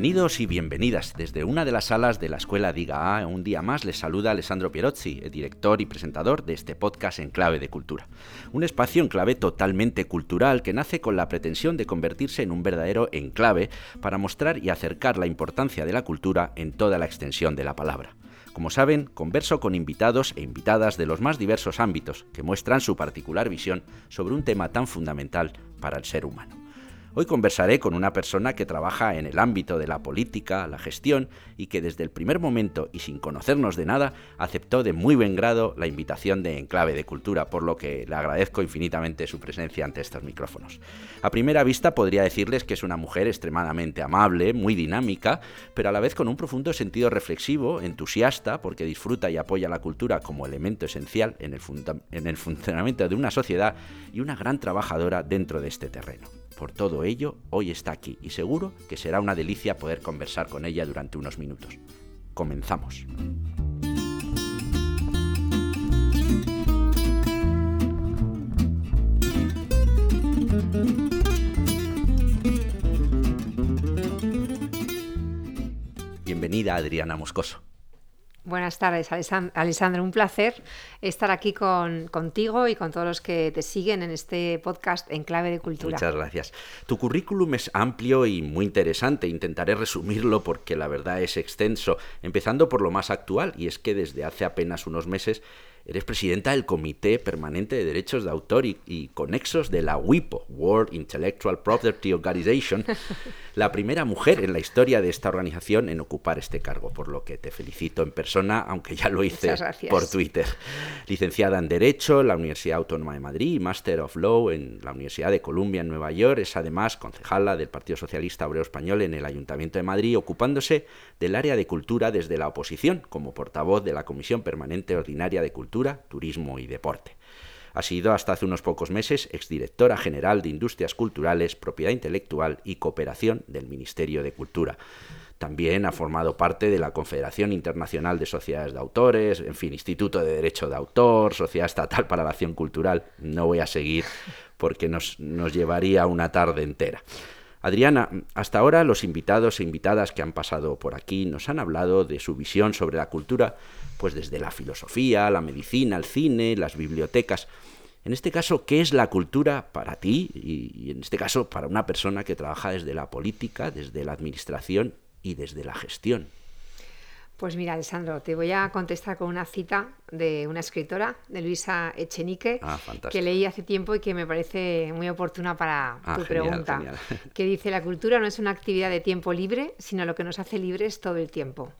Bienvenidos y bienvenidas. Desde una de las salas de la Escuela Diga A, un día más les saluda Alessandro Pierozzi, el director y presentador de este podcast en clave de cultura. Un espacio en clave totalmente cultural que nace con la pretensión de convertirse en un verdadero enclave para mostrar y acercar la importancia de la cultura en toda la extensión de la palabra. Como saben, converso con invitados e invitadas de los más diversos ámbitos que muestran su particular visión sobre un tema tan fundamental para el ser humano. Hoy conversaré con una persona que trabaja en el ámbito de la política, la gestión y que desde el primer momento y sin conocernos de nada aceptó de muy buen grado la invitación de Enclave de Cultura, por lo que le agradezco infinitamente su presencia ante estos micrófonos. A primera vista podría decirles que es una mujer extremadamente amable, muy dinámica, pero a la vez con un profundo sentido reflexivo, entusiasta, porque disfruta y apoya la cultura como elemento esencial en el, en el funcionamiento de una sociedad y una gran trabajadora dentro de este terreno. Por todo ello, hoy está aquí y seguro que será una delicia poder conversar con ella durante unos minutos. Comenzamos. Bienvenida Adriana Moscoso. Buenas tardes, Alessandro. Un placer estar aquí con, contigo y con todos los que te siguen en este podcast en clave de cultura. Muchas gracias. Tu currículum es amplio y muy interesante. Intentaré resumirlo porque la verdad es extenso, empezando por lo más actual, y es que desde hace apenas unos meses Eres presidenta del Comité Permanente de Derechos de Autor y, conexos de la WIPO, World Intellectual Property Organization, la primera mujer en la historia de esta organización en ocupar este cargo, por lo que te felicito en persona, aunque ya lo hice por Twitter. Licenciada en Derecho en la Universidad Autónoma de Madrid y Master of Law en la Universidad de Columbia en Nueva York, es además concejala del Partido Socialista Obrero Español en el Ayuntamiento de Madrid, ocupándose del área de cultura desde la oposición, como portavoz de la Comisión Permanente Ordinaria de Cultura Turismo y Deporte. Ha sido hasta hace unos pocos meses exdirectora general de Industrias Culturales, Propiedad Intelectual y Cooperación del Ministerio de Cultura. También ha formado parte de la Confederación Internacional de Sociedades de Autores, en fin, Instituto de Derecho de Autor, Sociedad Estatal para la Acción Cultural. No voy a seguir porque nos, nos llevaría una tarde entera. Adriana, hasta ahora los invitados e invitadas que han pasado por aquí nos han hablado de su visión sobre la cultura, pues desde la filosofía, la medicina, el cine, las bibliotecas. En este caso, ¿qué es la cultura para ti y, en este caso para una persona que trabaja desde la política, desde la administración y desde la gestión? Pues mira, Alessandro, te voy a contestar con una cita de una escritora, de Luisa Echenique, ah, que leí hace tiempo y que me parece muy oportuna para ah, tu pregunta, que dice, la cultura no es una actividad de tiempo libre, sino lo que nos hace libres todo el tiempo.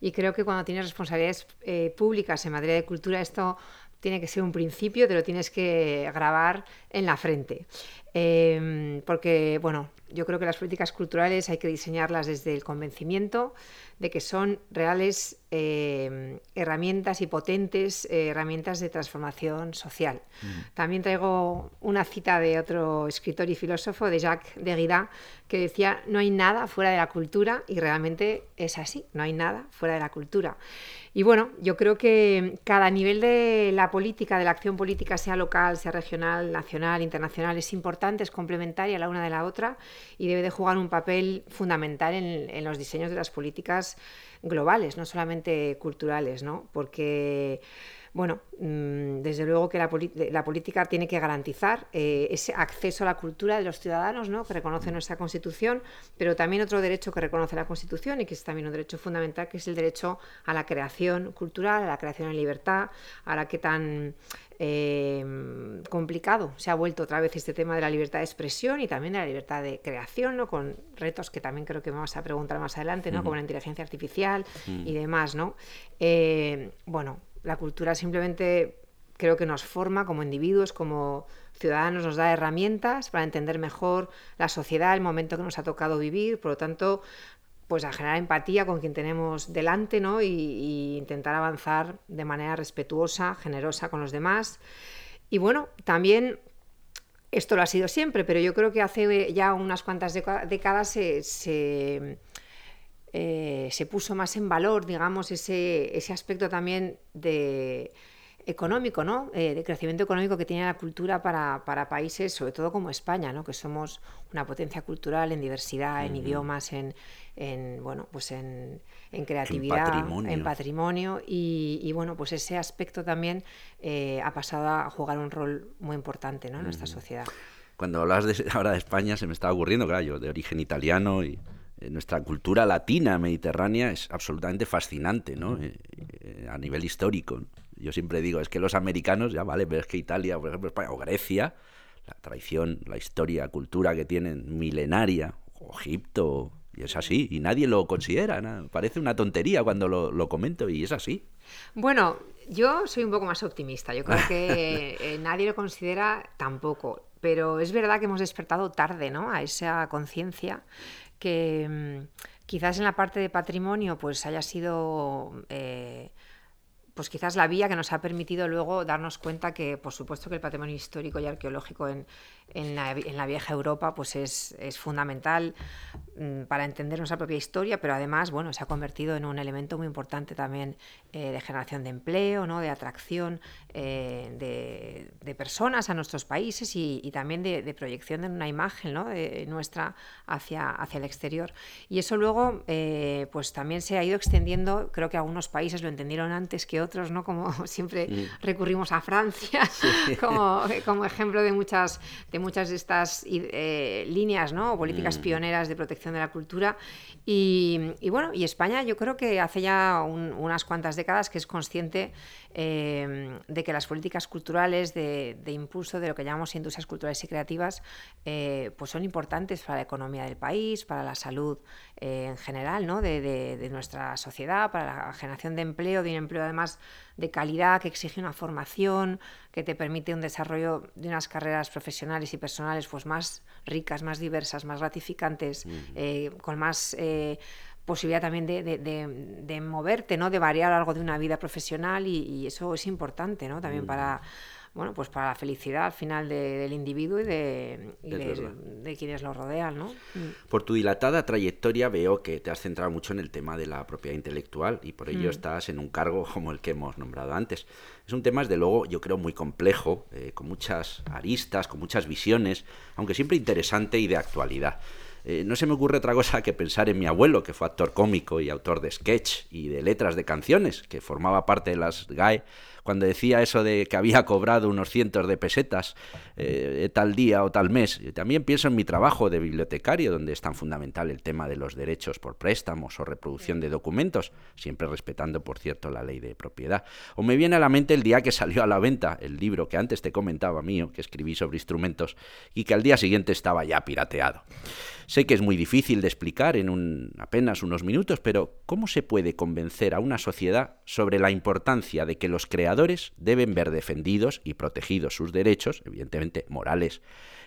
Y creo que cuando tienes responsabilidades eh, públicas en materia de cultura, esto tiene que ser un principio, te lo tienes que grabar en la frente. Em, porque, bueno, yo creo que las políticas culturales hay que diseñarlas desde el convencimiento, de que son reales eh, herramientas y potentes eh, herramientas de transformación social. Mm. También traigo una cita de otro escritor y filósofo, de Jacques Derrida, que decía, no hay nada fuera de la cultura, y realmente es así, no hay nada fuera de la cultura. Y bueno, yo creo que cada nivel de la política, de la acción política, sea local, sea regional, nacional, internacional, es importante, es complementaria la una de la otra y debe de jugar un papel fundamental en, en los diseños de las políticas globales, no solamente culturales, ¿no? Porque bueno, mm, desde luego que la, política tiene que garantizar eh, ese acceso a la cultura de los ciudadanos, ¿no? que reconoce nuestra Constitución, pero también otro derecho que reconoce la Constitución y que es también un derecho fundamental, que es el derecho a la creación cultural, a la creación en libertad, ahora que tan eh, complicado se ha vuelto otra vez este tema de la libertad de expresión y también de la libertad de creación, ¿no? con retos que también creo que vamos a preguntar más adelante, ¿no? como la inteligencia artificial y demás. ¿no? Eh, bueno, la cultura simplemente creo que nos forma como individuos, como ciudadanos, nos da herramientas para entender mejor la sociedad, el momento que nos ha tocado vivir, por lo tanto, pues a generar empatía con quien tenemos delante, ¿no? Y, intentar avanzar de manera respetuosa, generosa con los demás. Y bueno, también esto lo ha sido siempre, pero yo creo que hace ya unas cuantas décadas se eh, se puso más en valor, digamos, ese, ese aspecto también de económico, ¿no? Eh, de crecimiento económico que tiene la cultura para, países, sobre todo como España, ¿no? Que somos una potencia cultural en diversidad, en idiomas, en, bueno, pues en, creatividad, en patrimonio, y, bueno, pues ese aspecto también eh, ha pasado a jugar un rol muy importante en nuestra sociedad. Cuando hablas de, ahora de España se me está ocurriendo, claro, yo de origen italiano y nuestra cultura latina mediterránea es absolutamente fascinante, ¿no? Eh, eh, a nivel histórico. Yo siempre digo, es que los americanos, ya vale, pero es que Italia, por ejemplo, España o Grecia, la tradición, la historia, cultura que tienen milenaria, o Egipto, y es así, y nadie lo considera. Parece una tontería cuando lo, comento, y es así. Bueno, yo soy un poco más optimista. Yo creo que nadie lo considera tampoco. Pero es verdad que hemos despertado tarde ¿no? a esa conciencia que mm, quizás en la parte de patrimonio pues haya sido eh, pues quizás la vía que nos ha permitido luego darnos cuenta que, por supuesto, que el patrimonio histórico y arqueológico en, en, la, vieja Europa pues es, es fundamental mm, para entender nuestra propia historia, pero además, bueno, se ha convertido en un elemento muy importante también eh, de generación de empleo, ¿no? de atracción eh, de, de, personas a nuestros países y, también de, proyección de una imagen ¿no? nuestra hacia, hacia el exterior. Y eso luego, eh, pues también se ha ido extendiendo, creo que algunos países lo entendieron antes que otros, ¿no? Como siempre mm. recurrimos a Francia como, como, ejemplo de muchas, de muchas de estas eh, líneas, ¿no? O políticas mm. pioneras de protección de la cultura. Y, bueno, y España yo creo que hace ya unas cuantas décadas que es consciente eh, de que las políticas culturales de, impulso de lo que llamamos industrias culturales y creativas eh, pues son importantes para la economía del país, para la salud en general ¿no? de, de nuestra sociedad, para la generación de empleo, de un empleo además de calidad, que exige una formación, que te permite un desarrollo de unas carreras profesionales y personales pues más ricas, más diversas, más gratificantes, eh, con más eh, posibilidad también de, moverte, ¿no? de variar algo de una vida profesional y, eso es importante ¿no? también para bueno, pues para la felicidad al final del individuo y, de, de, quienes lo rodean, ¿no? Mm. Por tu dilatada trayectoria veo que te has centrado mucho en el tema de la propiedad intelectual y por ello mm. estás en un cargo como el que hemos nombrado antes. Es un tema, desde luego, yo creo muy complejo, eh, con muchas aristas, con muchas visiones, aunque siempre interesante y de actualidad. Eh, no se me ocurre otra cosa que pensar en mi abuelo, que fue actor cómico y autor de sketch y de letras de canciones, que formaba parte de las GAE cuando decía eso de que había cobrado unos cientos de pesetas eh, tal día o tal mes. También pienso en mi trabajo de bibliotecario, donde es tan fundamental el tema de los derechos por préstamos o reproducción de documentos, siempre respetando, por cierto, la ley de propiedad. O me viene a la mente el día que salió a la venta el libro que antes te comentaba mío, que escribí sobre instrumentos, y que al día siguiente estaba ya pirateado. Sé que es muy difícil de explicar en apenas unos minutos, pero ¿cómo se puede convencer a una sociedad sobre la importancia de que los creadores deben ver defendidos y protegidos sus derechos, evidentemente morales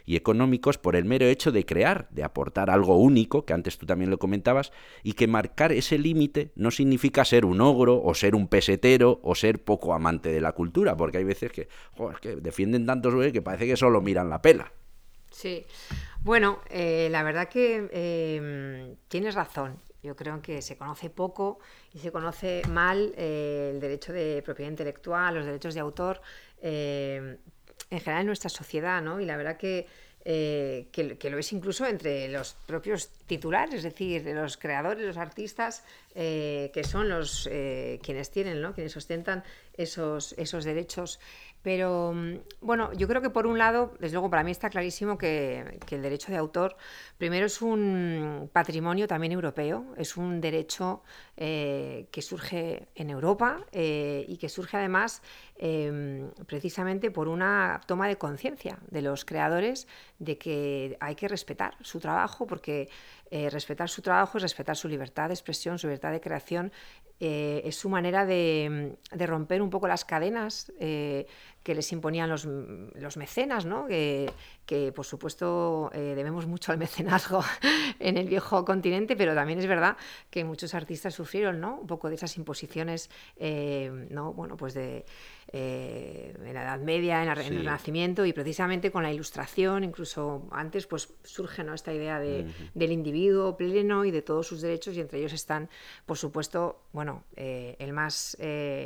y económicos, por el mero hecho de crear, de aportar algo único, que antes tú también lo comentabas, y que marcar ese límite no significa ser un ogro o ser un pesetero o ser poco amante de la cultura, porque hay veces que, que defienden tantos que parece que solo miran la pela. Sí, bueno, eh, la verdad que em, tienes razón. Yo creo que se conoce poco y se conoce mal eh, el derecho de propiedad intelectual, los derechos de autor, em, en general en nuestra sociedad, ¿no? Y la verdad que, eh, que, lo es incluso entre los propios titulares, es decir, de los creadores, los artistas, que son los quienes tienen, ¿no? Quienes ostentan esos, esos derechos. Pero mm, bueno, yo creo que por un lado, desde luego para mí está clarísimo que, el derecho de autor, primero es un patrimonio también europeo, es un derecho eh, que surge en Europa eh, y que surge además em, precisamente por una toma de conciencia de los creadores de que hay que respetar su trabajo, porque eh, respetar su trabajo es respetar su libertad de expresión, su libertad de creación, es su manera de, de, romper un poco las cadenas que les imponían los, los mecenas, ¿no? que, que por supuesto eh, debemos mucho al mecenazgo en el viejo continente, pero también es verdad que muchos artistas sufrieron ¿no? un poco de esas imposiciones eh, ¿no? bueno, pues de, eh, en la Edad Media, en, el Renacimiento y precisamente con la Ilustración, incluso antes, pues surge ¿no? esta idea de, del individuo pleno y de todos sus derechos y entre ellos están, por supuesto, bueno, el más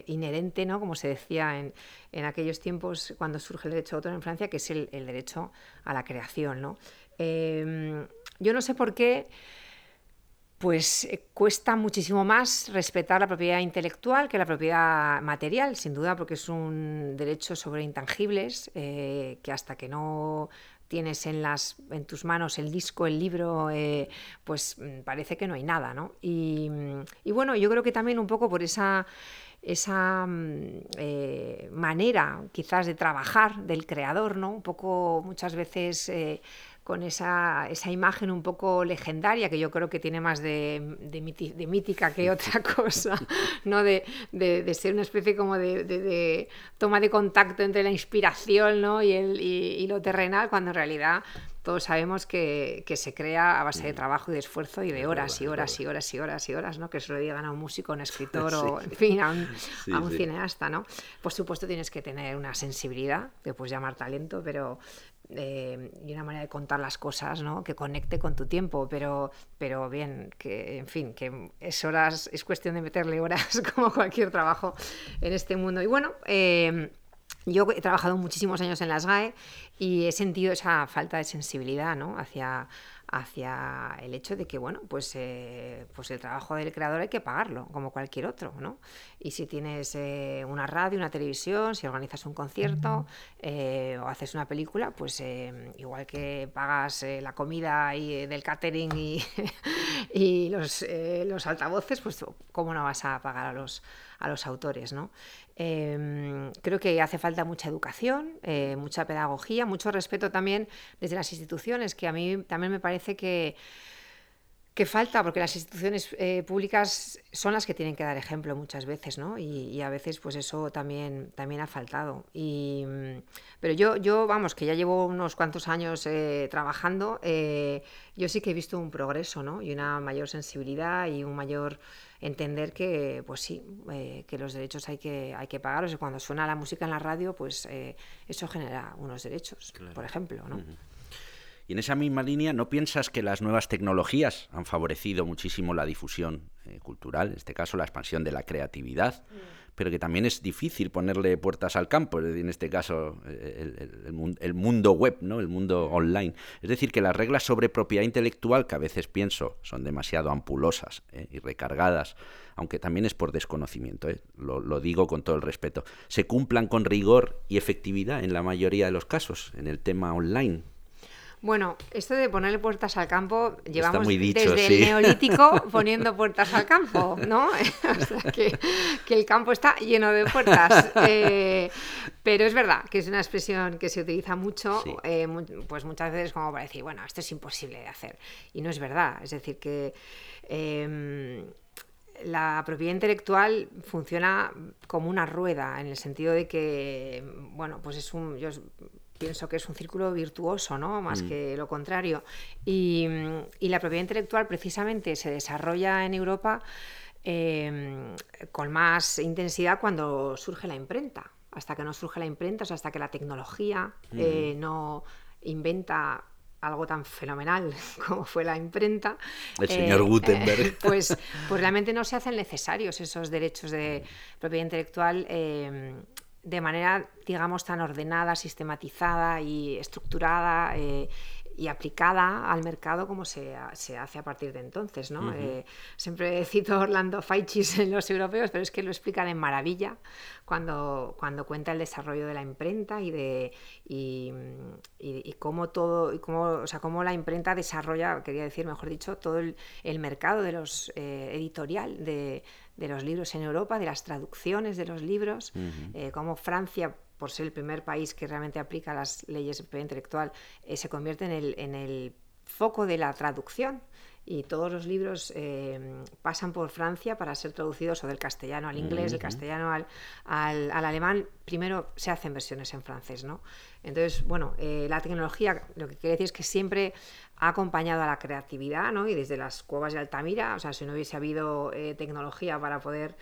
inherente, ¿no? Como se decía en, en, aquellos tiempos cuando surge el derecho de autor en Francia, que es el, derecho a la creación, ¿no? yo no sé por qué pues eh, cuesta muchísimo más respetar la propiedad intelectual que la propiedad material, sin duda, porque es un derecho sobre intangibles eh, que hasta que no tienes en, las, en tus manos el disco, el libro, eh, pues mm, parece que no hay nada, ¿no? Y, bueno, yo creo que también un poco por esa, esa mm, manera quizás de trabajar del creador, ¿no? Un poco muchas veces con esa, esa, imagen un poco legendaria, que yo creo que tiene más de, de, mítica que otra cosa, ¿no? De, de, ser una especie como de, toma de contacto entre la inspiración ¿no? y, el, y, lo terrenal, cuando en realidad todos sabemos que, que, se crea a base de trabajo y de esfuerzo y de horas y horas y horas y horas y horas, ¿no? Que se lo digan a un músico, a un escritor o, en fin, a un, a un cineasta, ¿no? Por supuesto tienes que tener una sensibilidad, te puedes llamar talento, pero, eh, y una manera de contar las cosas, ¿no? Que conecte con tu tiempo, pero, pero bien, que en fin, que es horas, es cuestión de meterle horas como cualquier trabajo en este mundo. Y bueno, eh, yo he trabajado muchísimos años en las GAE y he sentido esa falta de sensibilidad ¿no? hacia, hacia el hecho de que, bueno, pues, eh, pues el trabajo del creador hay que pagarlo, como cualquier otro, ¿no? Y si tienes eh, una radio, una televisión, si organizas un concierto eh, o haces una película, pues igual que pagas la comida y, del catering y, y los, los altavoces, pues cómo no vas a pagar a los, a los autores, ¿no? Em, creo que hace falta mucha educación, mucha pedagogía, mucho respeto también desde las instituciones, que a mí también me parece que, que falta, porque las instituciones eh, públicas son las que tienen que dar ejemplo muchas veces, ¿no? Y, a veces, pues eso también, también ha faltado. Y, pero yo, yo, vamos, que ya llevo unos cuantos años eh, trabajando, eh, yo sí que he visto un progreso, ¿no? Y una mayor sensibilidad y un mayor entender que, pues sí, que los derechos hay que, hay que pagarlos. Y cuando suena la música en la radio, pues eso genera unos derechos, por ejemplo, ¿no? Y en esa misma línea, ¿no piensas que las nuevas tecnologías han favorecido muchísimo la difusión eh, cultural, en este caso la expansión de la creatividad, mm. pero que también es difícil ponerle puertas al campo, en este caso el, mundo web, ¿no? el mundo online? Es decir, que las reglas sobre propiedad intelectual, que a veces pienso son demasiado ampulosas eh, y recargadas, aunque también es por desconocimiento, eh, lo digo con todo el respeto, se cumplan con rigor y efectividad en la mayoría de los casos en el tema online. Bueno, esto de ponerle puertas al campo, llevamos desde el neolítico poniendo puertas al campo, ¿no? o sea, que, el campo está lleno de puertas. Eh, pero es verdad que es una expresión que se utiliza mucho, eh, pues muchas veces como para decir, bueno, esto es imposible de hacer. Y no es verdad. Es decir, que... Em, la propiedad intelectual funciona como una rueda, en el sentido de que, bueno, pues es un pienso que es un círculo virtuoso, ¿no? Más mm. que lo contrario. Y, la propiedad intelectual precisamente se desarrolla en Europa em, con más intensidad cuando surge la imprenta. Hasta que no surge la imprenta, o sea, hasta que la tecnología eh, mm. no inventa algo tan fenomenal como fue la imprenta. El señor eh, Gutenberg. pues, pues realmente no se hacen necesarios esos derechos de propiedad intelectual em, de manera, digamos, tan ordenada, sistematizada y estructurada eh, y aplicada al mercado como se, se, hace a partir de entonces. ¿no? Eh, siempre cito Orlando Faichis en los europeos, pero es que lo explican en maravilla cuando, cuando cuenta el desarrollo de la imprenta y de y, y, cómo todo, y cómo, o sea, cómo la imprenta desarrolla, quería decir, mejor dicho, todo el, el mercado de los eh, editorial de, de los libros en Europa, de las traducciones de los libros, eh, como Francia, por ser el primer país que realmente aplica las leyes de propiedad intelectual, eh, se convierte en el, en el foco de la traducción y todos los libros eh, pasan por Francia para ser traducidos o del castellano al inglés, del castellano al, al, alemán. Primero se hacen versiones en francés, ¿no? Entonces, bueno, la tecnología lo que quiere decir es que siempre ha acompañado a la creatividad, ¿no? Y desde las cuevas de Altamira, o sea, si no hubiese habido eh, tecnología para poder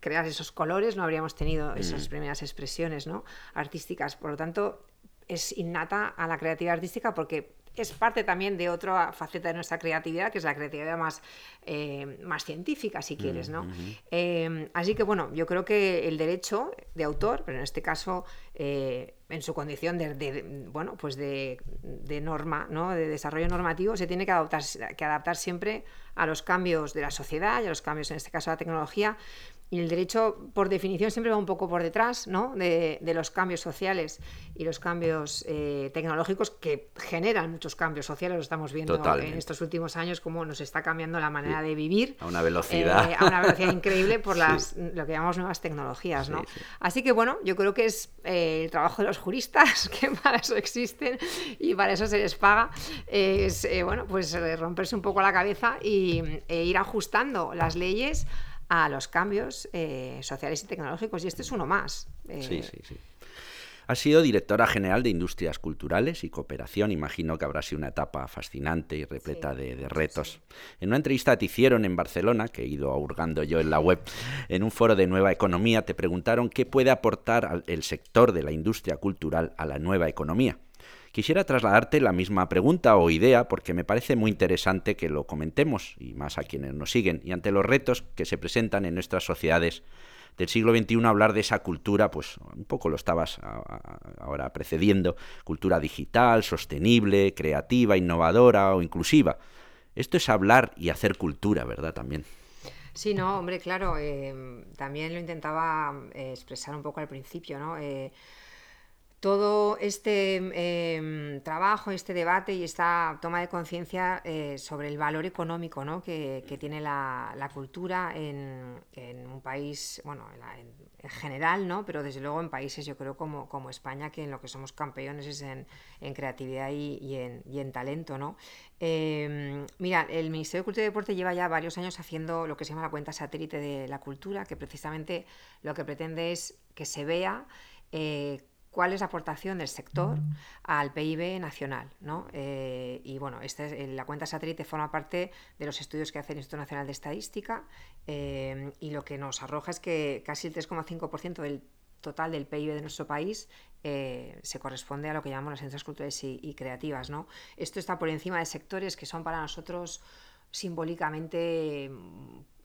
crear esos colores, no habríamos tenido esas mm. primeras expresiones, ¿no? Artísticas. Por lo tanto, es innata a la creatividad artística porque es parte también de otra faceta de nuestra creatividad, que es la creatividad más, eh, más científica, si quieres, ¿no? Em, así que, bueno, yo creo que el derecho de autor, pero en este caso eh, en su condición de, bueno, pues de, norma, ¿no? de desarrollo normativo, se tiene que adaptar, que adaptar siempre a los cambios de la sociedad y a los cambios, en este caso, de la tecnología, y el derecho, por definición, siempre va un poco por detrás ¿no? de, los cambios sociales y los cambios eh, tecnológicos que generan muchos cambios sociales. Lo estamos viendo en estos últimos años, cómo nos está cambiando la manera de vivir. A una velocidad. Eh, a una velocidad increíble por las, lo que llamamos nuevas tecnologías. ¿no? Así que, bueno, yo creo que es eh, el trabajo de los juristas, que para eso existen y para eso se les paga, es bueno, pues romperse un poco la cabeza y, e ir ajustando las leyes a los cambios eh, sociales y tecnológicos. Y este es uno más. Eh, sí, sí, sí. Ha sido directora general de Industrias Culturales y Cooperación. Imagino que habrá sido una etapa fascinante y repleta de, retos. En una entrevista que te hicieron en Barcelona, que he ido hurgando yo en la web, en un foro de nueva economía, te preguntaron qué puede aportar el sector de la industria cultural a la nueva economía. Quisiera trasladarte la misma pregunta o idea porque me parece muy interesante que lo comentemos, y más a quienes nos siguen, y ante los retos que se presentan en nuestras sociedades del siglo XXI, hablar de esa cultura, pues un poco lo estabas ahora precediendo, cultura digital, sostenible, creativa, innovadora o inclusiva. Esto es hablar y hacer cultura, ¿verdad? También. Sí, no, hombre, claro, eh, también lo intentaba eh, expresar un poco al principio, ¿no? Eh, todo este em, trabajo, este debate y esta toma de conciencia eh, sobre el valor económico ¿no? que, tiene la, cultura en, un país, bueno, en, general, ¿no? pero desde luego en países, yo creo, como, como España, que en lo que somos campeones es en, creatividad y, en, talento. ¿no? Em, mira, el Ministerio de Cultura y Deporte lleva ya varios años haciendo lo que se llama la cuenta satélite de la cultura, que precisamente lo que pretende es que se vea eh, cuál es la aportación del sector al PIB nacional. ¿no? Eh, y bueno, este la cuenta satélite forma parte de los estudios que hace el Instituto Nacional de Estadística eh, y lo que nos arroja es que casi el 3,5% del total del PIB de nuestro país eh, se corresponde a lo que llamamos las industrias culturales y, y, creativas. ¿no? Esto está por encima de sectores que son para nosotros simbólicamente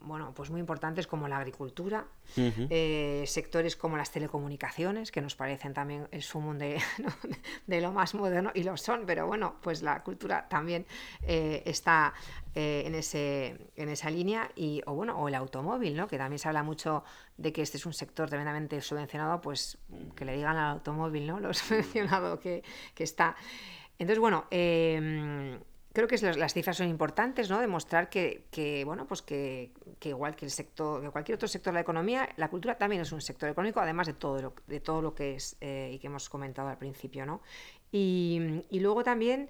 bueno, pues muy importantes como la agricultura, eh, sectores como las telecomunicaciones, que nos parecen también el sumo de, de, lo más moderno, y lo son, pero bueno, pues la cultura también eh, está eh, en, ese, en esa línea, y, o bueno, o el automóvil, ¿no? que también se habla mucho de que este es un sector tremendamente subvencionado, pues que le digan al automóvil, ¿no? Lo subvencionado que, que está. Entonces, bueno, creo que las cifras son importantes, ¿no? Demostrar que, bueno, pues que, igual que el sector, que cualquier otro sector de la economía, la cultura también es un sector económico, además de todo lo, de todo lo que es eh, y que hemos comentado al principio, ¿no? Y, luego también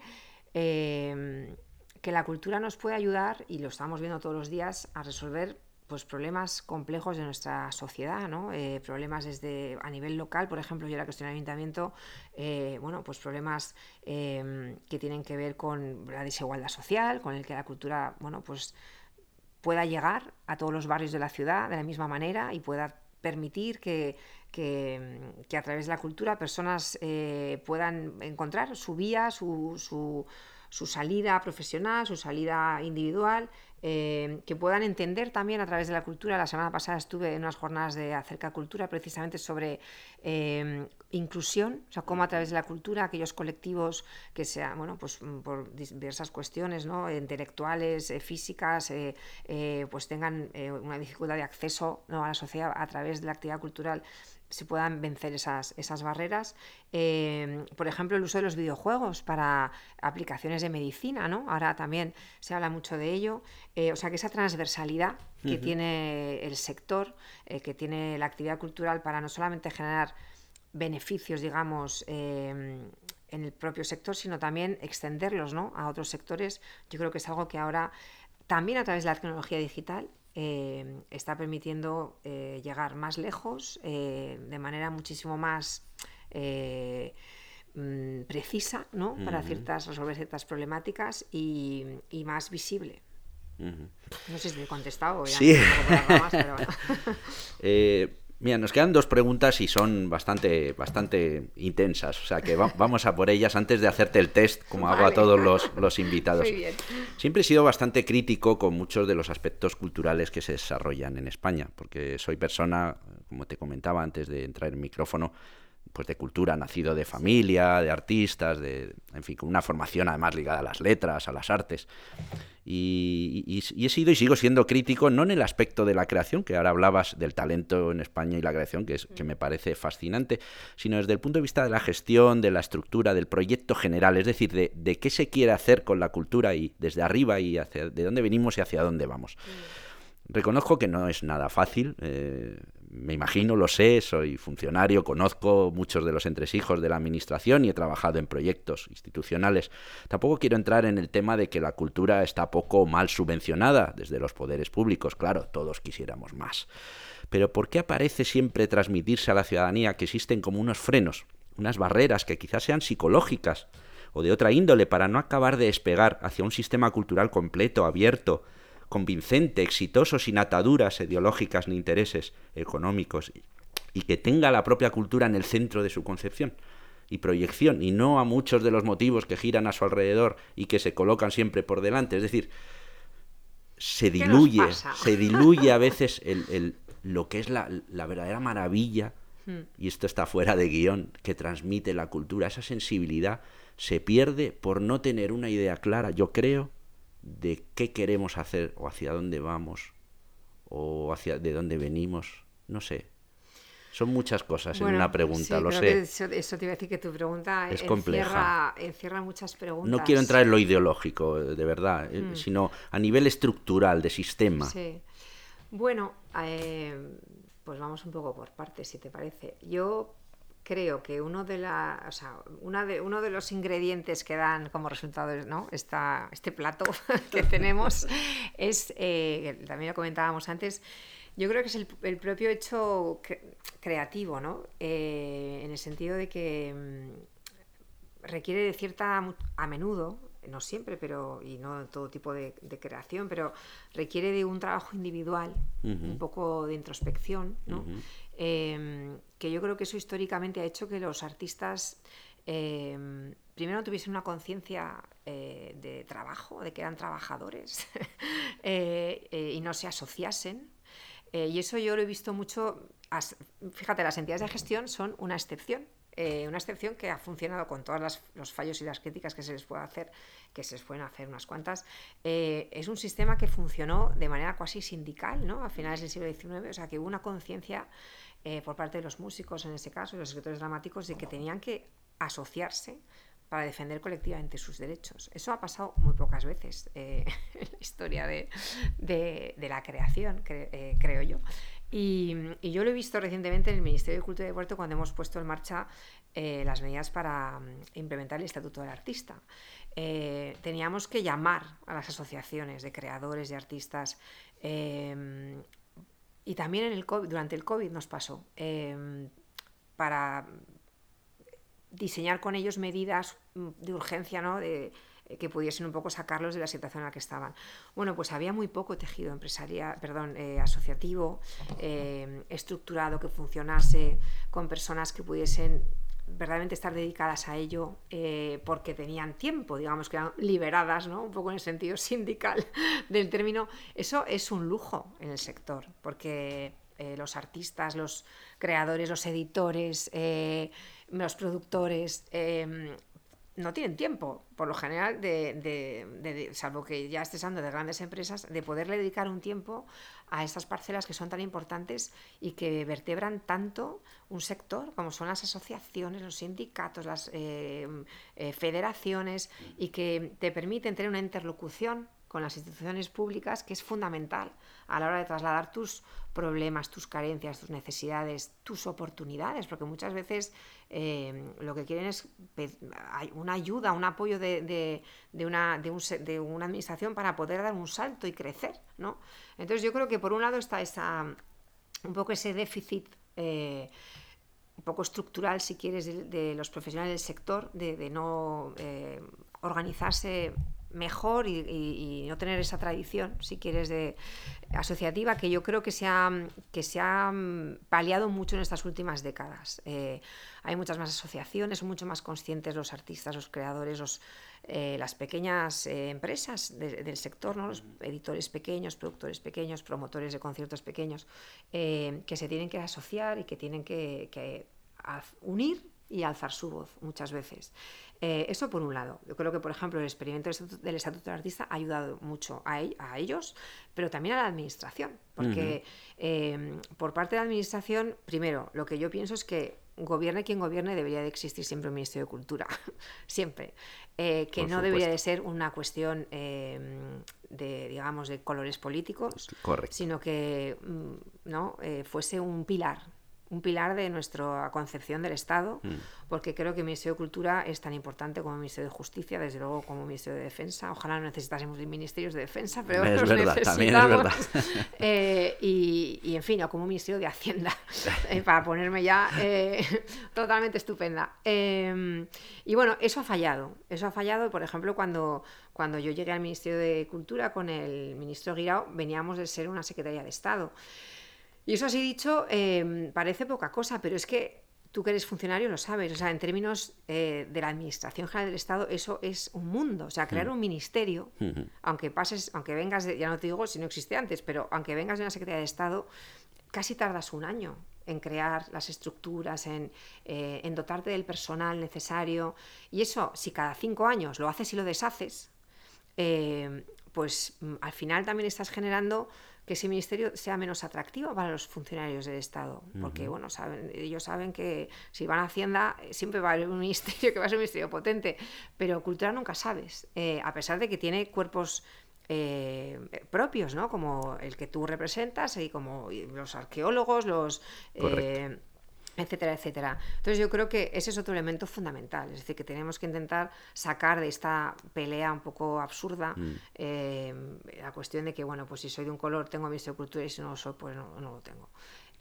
eh, que la cultura nos puede ayudar, y lo estamos viendo todos los días, a resolver pues problemas complejos de nuestra sociedad, ¿no? Eh, problemas desde a nivel local, por ejemplo, yo era cuestión del ayuntamiento, eh, bueno, pues problemas em, que tienen que ver con la desigualdad social, con el que la cultura, bueno, pues pueda llegar a todos los barrios de la ciudad de la misma manera y pueda permitir que, a través de la cultura personas eh, puedan encontrar su vía, su, su, su salida profesional, su salida individual eh, que puedan entender también a través de la cultura. La semana pasada estuve en unas jornadas de acerca cultura precisamente sobre eh, inclusión, o sea, cómo a través de la cultura aquellos colectivos que sean, bueno, pues mm, por diversas cuestiones, ¿no? intelectuales, eh, físicas, pues tengan una dificultad de acceso a la sociedad a través de la actividad cultural se puedan vencer esas, esas barreras. Eh, por ejemplo, el uso de los videojuegos para aplicaciones de medicina, ¿no? Ahora también se habla mucho de ello. Eh, o sea, que esa transversalidad que tiene el sector, eh, que tiene la actividad cultural para no solamente generar beneficios, digamos, en el propio sector, sino también extenderlos ¿no? a otros sectores, yo creo que es algo que ahora también a través de la tecnología digital eh, está permitiendo eh, llegar más lejos eh, de manera muchísimo más mm, precisa ¿no? para ciertas, resolver ciertas problemáticas y, más visible. No sé si te he contestado. sí. Mira, nos quedan dos preguntas y son bastante, bastante intensas, o sea que vamos a por ellas antes de hacerte el test, como hago a todos los, los invitados. Siempre he sido bastante crítico con muchos de los aspectos culturales que se desarrollan en España, porque soy persona, como te comentaba antes de entrar en el micrófono, pues de cultura, nacido de familia, de artistas, de, en fin, con una formación además ligada a las letras, a las artes. Y, he sido y sigo siendo crítico, no en el aspecto de la creación, que ahora hablabas del talento en España y la creación, que, es, que me parece fascinante, sino desde el punto de vista de la gestión, de la estructura, del proyecto general, es decir, de, qué se quiere hacer con la cultura y desde arriba y hacia de dónde venimos y hacia dónde vamos. Reconozco que no es nada fácil, eh, me imagino, lo sé, soy funcionario, conozco muchos de los entresijos de la administración y he trabajado en proyectos institucionales. Tampoco quiero entrar en el tema de que la cultura está poco o mal subvencionada desde los poderes públicos, claro, todos quisiéramos más. Pero ¿por qué aparece siempre transmitirse a la ciudadanía que existen como unos frenos, unas barreras que quizás sean psicológicas o de otra índole para no acabar de despegar hacia un sistema cultural completo, abierto, convincente, exitoso, sin ataduras ideológicas ni intereses económicos, y que tenga la propia cultura en el centro de su concepción y proyección, y no a muchos de los motivos que giran a su alrededor y que se colocan siempre por delante. Es decir, se diluye, se diluye a veces el, lo que es la, la verdadera maravilla, hmm. y esto está fuera de guion, que transmite la cultura, esa sensibilidad se pierde por no tener una idea clara, yo creo, de qué queremos hacer o hacia dónde vamos o hacia de dónde venimos, no sé. Son muchas cosas en una pregunta, lo sé. Eso, te iba a decir que tu pregunta es encierra, encierra, muchas preguntas. No quiero entrar en lo ideológico, de verdad, eh, mm. sino a nivel estructural, de sistema. Sí. Bueno, eh, pues vamos un poco por partes, si te parece. Yo creo que uno de, la, o sea, una de, uno de los ingredientes que dan como resultado ¿no? Esta, este plato que tenemos es, eh, también lo comentábamos antes, yo creo que es el, propio hecho creativo, ¿no? Eh, en el sentido de que mm, requiere de cierta, a menudo, no siempre, pero y no todo tipo de, creación, pero requiere de un trabajo individual, un poco de introspección, ¿no? Em, que yo creo que eso históricamente ha hecho que los artistas em, primero tuviesen una conciencia eh, de trabajo, de que eran trabajadores eh, eh, y no se asociasen. y eso yo lo he visto mucho, fíjate, las entidades de gestión son una excepción. una excepción que ha funcionado con todos los fallos y las críticas que se les puede hacer, que se les pueden hacer unas cuantas. es un sistema que funcionó de manera casi sindical, ¿no? A finales del siglo XIX, o sea, que hubo una conciencia eh, por parte de los músicos, en ese caso, los escritores dramáticos, de que tenían que asociarse para defender colectivamente sus derechos. Eso ha pasado muy pocas veces eh, en la historia de, la creación, eh, creo yo. Y, yo lo he visto recientemente en el Ministerio de Cultura y Deporte cuando hemos puesto en marcha las medidas para mm, implementar el Estatuto del Artista. teníamos que llamar a las asociaciones de creadores, de artistas, y también en el durante el COVID nos pasó, em, para diseñar con ellos medidas de urgencia, ¿no? De, eh, que pudiesen un poco sacarlos de la situación en la que estaban. Bueno, pues había muy poco tejido empresarial, perdón, eh, asociativo, em, estructurado, que funcionase, con personas que pudiesen verdaderamente estar dedicadas a ello eh, porque tenían tiempo, digamos que eran liberadas, ¿no? un poco en el sentido sindical del término, eso es un lujo en el sector, porque eh, los artistas, los creadores, los editores, eh, los productores, no tienen tiempo, por lo general, de, salvo que ya estés hablando de grandes empresas, de poderle dedicar un tiempo a estas parcelas que son tan importantes y que vertebran tanto un sector como son las asociaciones, los sindicatos, las eh, eh, federaciones y que te permiten tener una interlocución con las instituciones públicas que es fundamental a la hora de trasladar tus problemas, tus carencias, tus necesidades, tus oportunidades, porque muchas veces eh, lo que quieren es una ayuda, un apoyo de, una, de, una administración para poder dar un salto y crecer. ¿no? Entonces yo creo que por un lado está esa, un poco ese déficit. Eh, un poco estructural, si quieres, de, los profesionales del sector, de, no eh, organizarse mejor y, no tener esa tradición, si quieres, de asociativa, que yo creo que se ha, que se ha mm, paliado mucho en estas últimas décadas. Eh, hay muchas más asociaciones, son mucho más conscientes los artistas, los creadores, los, eh, las pequeñas eh, empresas del sector, ¿no? los editores pequeños, productores pequeños, promotores de conciertos pequeños, que se tienen que asociar y que tienen que, que unir y alzar su voz muchas veces. Eh, eso por un lado. Yo creo que, por ejemplo, el experimento del Estatuto del Artista ha ayudado mucho a, a ellos, pero también a la Administración. Porque em, por parte de la Administración, primero, lo que yo pienso es que gobierne quien gobierne, debería de existir siempre un Ministerio de Cultura. siempre. Eh, que no debería de ser una cuestión em, de, digamos, de colores políticos, sino que mm, ¿no? Eh, fuese un pilar un pilar de nuestra concepción del Estado, mm. porque creo que el Ministerio de Cultura es tan importante como el Ministerio de Justicia, desde luego como el Ministerio de Defensa. Ojalá no necesitásemos ministerios de defensa, pero es verdad, también es verdad. Eh, y, en fin, o como Ministerio de Hacienda, eh, para ponerme ya eh, totalmente estupenda. Em, y bueno, eso ha fallado. Eso ha fallado, por ejemplo, cuando, cuando yo llegué al Ministerio de Cultura con el ministro Guirao, veníamos de ser una Secretaría de Estado. Y eso así dicho, em, parece poca cosa, pero es que tú que eres funcionario lo sabes. O sea, en términos eh, de la Administración General del Estado, eso es un mundo. O sea, crear mm. un ministerio, aunque pases, aunque vengas, de, ya no te digo si no existe antes, pero aunque vengas de una Secretaría de Estado, casi tardas un año en crear las estructuras, en, eh, en dotarte del personal necesario. Y eso, si cada cinco años lo haces y lo deshaces, eh, pues mm, al final también estás generando que ese ministerio sea menos atractivo para los funcionarios del Estado, porque bueno, saben, ellos saben que si van a Hacienda eh, siempre va a haber un ministerio que va a ser un ministerio potente, pero cultura nunca sabes, eh, a pesar de que tiene cuerpos eh, propios, ¿no? Como el que tú representas y como los arqueólogos, los etcétera, etcétera. Entonces yo creo que ese es otro elemento fundamental, es decir, que tenemos que intentar sacar de esta pelea un poco absurda mm. eh, la cuestión de que, bueno, pues si soy de un color tengo mi de cultura y si no lo soy, pues no, lo tengo.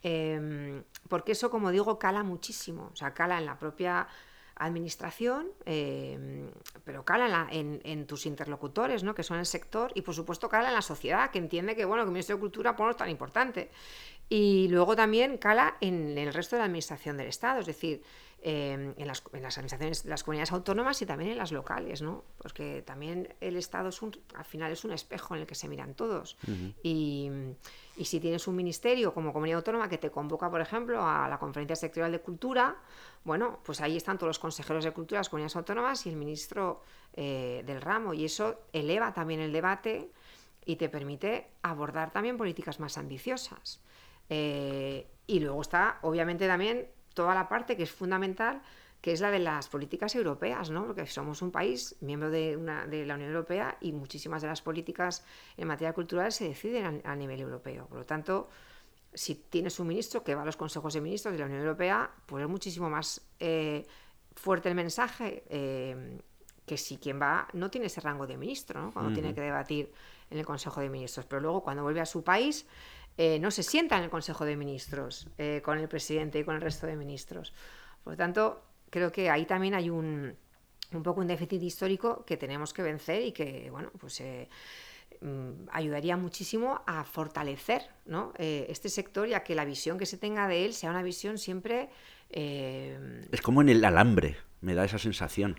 Em, porque eso, como digo, cala muchísimo, o sea, cala en la propia administración, em, pero cala en, tus interlocutores, ¿no? que son el sector, y por supuesto cala en la sociedad, que entiende que bueno, que el Ministerio de Cultura pues, no es tan importante. Y luego también cala en el resto de la administración del Estado, es decir, em, en, las, administraciones de las comunidades autónomas y también en las locales, ¿no? Porque también el Estado es un, al final es un espejo en el que se miran todos. y, si tienes un ministerio como comunidad autónoma que te convoca, por ejemplo, a la conferencia sectorial de cultura, bueno, pues ahí están todos los consejeros de cultura de las comunidades autónomas y el ministro eh, del ramo. Y eso eleva también el debate y te permite abordar también políticas más ambiciosas. Eh, y luego está, obviamente, también toda la parte que es fundamental, que es la de las políticas europeas, ¿no? Porque somos un país miembro de, una, de la Unión Europea y muchísimas de las políticas en materia cultural se deciden a, nivel europeo. Por lo tanto, si tienes un ministro que va a los consejos de ministros de la Unión Europea, pues es muchísimo más eh, fuerte el mensaje eh, que si quien va no tiene ese rango de ministro, ¿no? Cuando tiene que debatir en el Consejo de Ministros. Pero luego, cuando vuelve a su país, eh, no se sienta en el Consejo de Ministros con el presidente y con el resto de ministros. Por lo tanto, creo que ahí también hay un, un poco un déficit histórico que tenemos que vencer y que, bueno, pues eh, mm, ayudaría muchísimo a fortalecer este sector y a que la visión que se tenga de él sea una visión siempre... Es como en el alambre, me da esa sensación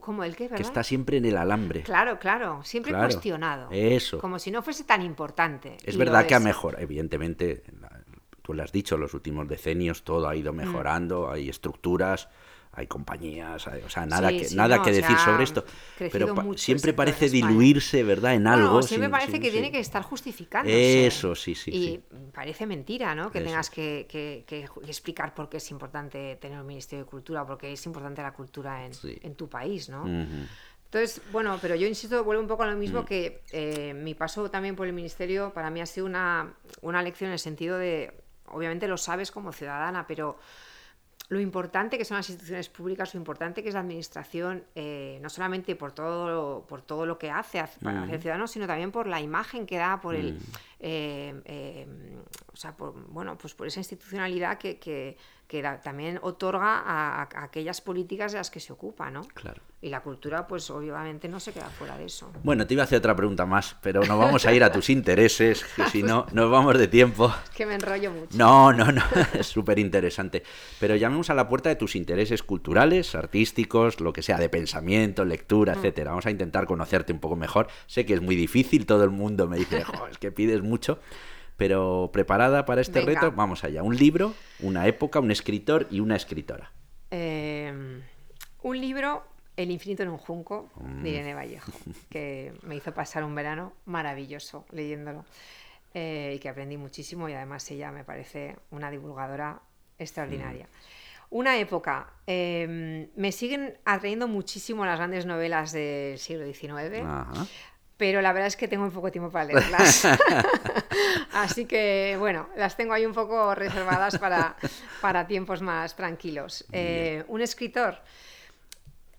como el que, Que está siempre en el alambre. Claro, claro, siempre cuestionado. Eso. Como si no fuese tan importante. Es verdad que ha mejor, evidentemente, tú lo has dicho, los últimos decenios todo ha ido mm. mejorando, hay estructuras, hay compañías, o sea, nada que, nada que decir sobre esto. Pero siempre parece diluirse, ¿verdad?, en algo. siempre parece que tiene que estar justificando. Eso, sí, sí. Y parece mentira, ¿no? Que tengas que, explicar por qué es importante tener un Ministerio de Cultura, porque es importante la cultura en, tu país, ¿no? Entonces, bueno, pero yo insisto, vuelvo un poco a lo mismo mm. que eh, mi paso también por el ministerio para mí ha sido una, una lección en el sentido de, obviamente lo sabes como ciudadana, pero lo importante que son las instituciones públicas, lo importante que es la administración, eh, no solamente por todo, lo, por todo lo que hace para el ciudadano, sino también por la imagen que da, por el, mm. eh, eh, o sea, por, bueno, pues por esa institucionalidad que, que también otorga a, aquellas políticas de las que se ocupa, ¿no? Claro. Y la cultura, pues obviamente no se queda fuera de eso. Bueno, te iba a hacer otra pregunta más, pero nos vamos a ir a tus intereses, que si no, nos vamos de tiempo. Que me enrollo mucho. No, no, no, es súper interesante. Pero llamemos a la puerta de tus intereses culturales, artísticos, lo que sea, de pensamiento, lectura, mm. etcétera. Vamos a intentar conocerte un poco mejor. Sé que es muy difícil, todo el mundo me dice, es que pides mucho. Pero preparada para este reto, vamos allá. Un libro, una época, un escritor y una escritora. Em, un libro, El infinito en un junco, de Irene mm. Vallejo, que me hizo pasar un verano maravilloso leyéndolo eh, y que aprendí muchísimo y además ella me parece una divulgadora extraordinaria. Mm. Una época, em, me siguen atrayendo muchísimo las grandes novelas del siglo XIX pero la verdad es que tengo muy poco tiempo para leerlas. Así que, bueno, las tengo ahí un poco reservadas para, para tiempos más tranquilos. Eh, un escritor,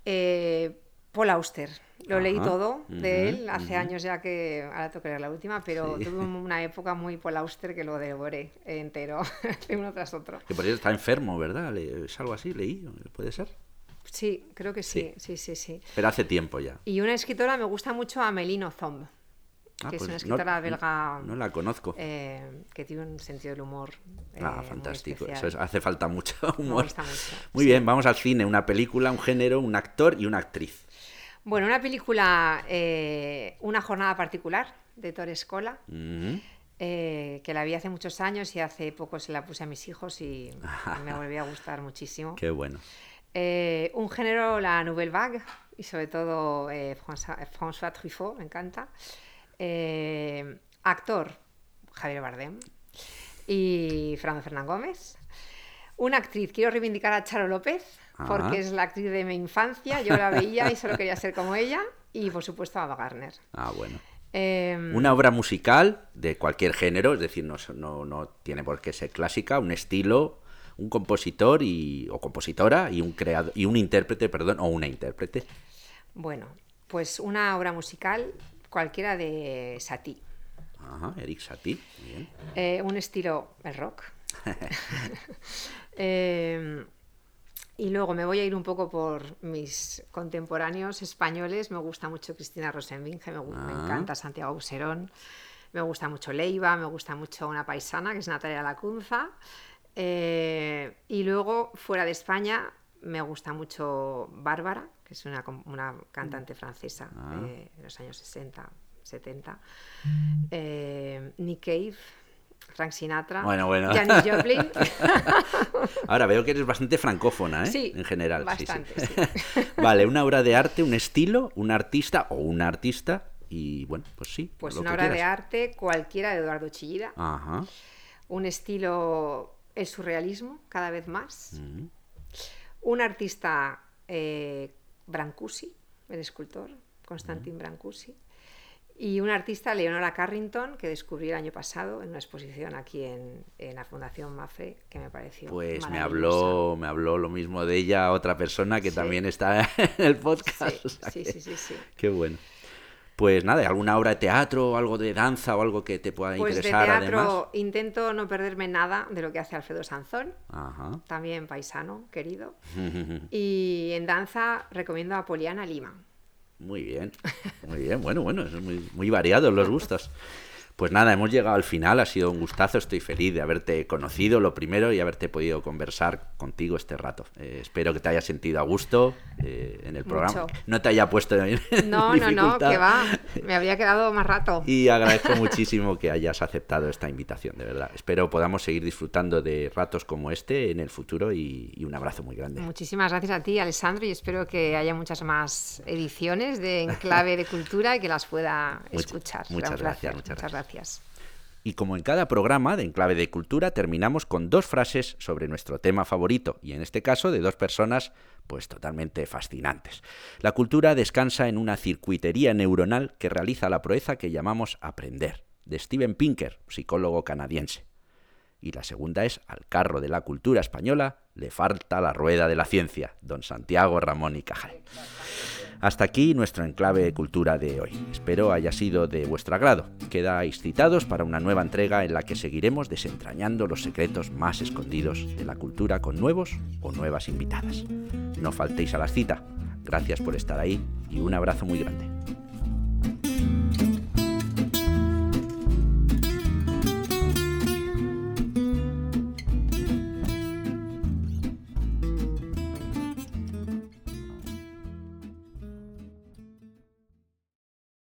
eh, Paul Auster. Lo leí todo de él hace años ya que, ahora tengo que leer la última, pero tuve una época muy Paul Auster que lo devoré entero, uno tras otro. Que por eso está enfermo, ¿verdad? ¿Es algo así? ¿Leí? ¿Puede ser? Sí, creo que sí. sí, sí, sí, Pero hace tiempo ya. Y una escritora, me gusta mucho Amelino Zomb, ah, que es pues una escritora belga. No la conozco. Eh, que tiene un sentido del humor. ah, eh, fantástico. Eso hace falta mucho humor. Me gusta mucho. Muy bien, vamos al cine. Una película, un género, un actor y una actriz. Bueno, una película, eh, Una jornada particular, de Torres Escola. que la vi hace muchos años y hace poco se la puse a mis hijos y me volvió a gustar muchísimo. Qué bueno. Eh, un género, la Nouvelle Vague, y sobre todo eh, François, Truffaut, me encanta. Eh, actor, Javier Bardem. Y Fernando Fernán Gómez. Una actriz, quiero reivindicar a Charo López, porque es la actriz de mi infancia, yo la veía y solo quería ser como ella. Y por supuesto, a Garner. Ah, bueno. Em, Una obra musical de cualquier género, es decir, no, no, no tiene por qué ser clásica, un estilo un compositor y, o compositora y un creador y un intérprete, perdón, o una intérprete. Bueno, pues una obra musical cualquiera de Satie. Ajá, Eric Satie, eh, un estilo el rock. Em, y luego me voy a ir un poco por mis contemporáneos españoles. Me gusta mucho Cristina Rosenbinge, me, me ah. encanta Santiago Buserón, me gusta mucho Leiva, me gusta mucho una paisana que es Natalia Lacunza. Eh, y luego, fuera de España, me gusta mucho Bárbara, que es una, una cantante francesa ah. de los años 60, 70. Eh, Nick Cave. Frank Sinatra, bueno, bueno. Janis Joplin. Ahora veo que eres bastante francófona, ¿eh? Sí, en general. Bastante, vale, una obra de arte, un estilo, un artista o una artista y bueno, pues sí. Pues una obra de arte cualquiera de Eduardo Chillida. Ajá. Un estilo el surrealismo cada vez más. Un artista eh, Brancusi, el escultor, Constantin Brancusi. Y un artista, Leonora Carrington, que descubrí el año pasado en una exposición aquí en, la Fundación Mafre, que me pareció. Pues me habló, me habló lo mismo de ella otra persona que también está en el podcast. sí, sí, sí, sí. Qué bueno. Pues nada, ¿alguna obra de teatro, algo de danza o algo que te pueda pues interesar? De teatro intento no perderme nada de lo que hace Alfredo Sanzón, también paisano, querido. y en danza recomiendo a Poliana Lima. Muy bien, muy bien, bueno, bueno, es muy, muy variados los gustos. Pues nada, hemos llegado al final, ha sido un gustazo, estoy feliz de haberte conocido, lo primero, y haberte podido conversar contigo este rato. Eh, espero que te haya sentido a gusto eh, en el programa, no te haya puesto en No, no, no, que va, me habría quedado más rato. Y agradezco muchísimo que hayas aceptado esta invitación, de verdad. Espero podamos seguir disfrutando de ratos como este en el futuro y, un abrazo muy grande. Muchísimas gracias a ti, Alessandro, y espero que haya muchas más ediciones de Enclave de Cultura y que las pueda escuchar. Muchas gracias, muchas Y como en cada programa de Enclave de Cultura, terminamos con dos frases sobre nuestro tema favorito, y en este caso de dos personas pues totalmente fascinantes. La cultura descansa en una circuitería neuronal que realiza la proeza que llamamos aprender, de Steven Pinker, psicólogo canadiense. Y la segunda es, al carro de la cultura española le falta la rueda de la ciencia, don Santiago Ramón y Cajal. Hasta aquí nuestro enclave cultura de hoy. Espero haya sido de vuestro agrado. Quedáis citados para una nueva entrega en la que seguiremos desentrañando los secretos más escondidos de la cultura con nuevos o nuevas invitadas. No faltéis a la cita. Gracias por estar ahí y un abrazo muy grande.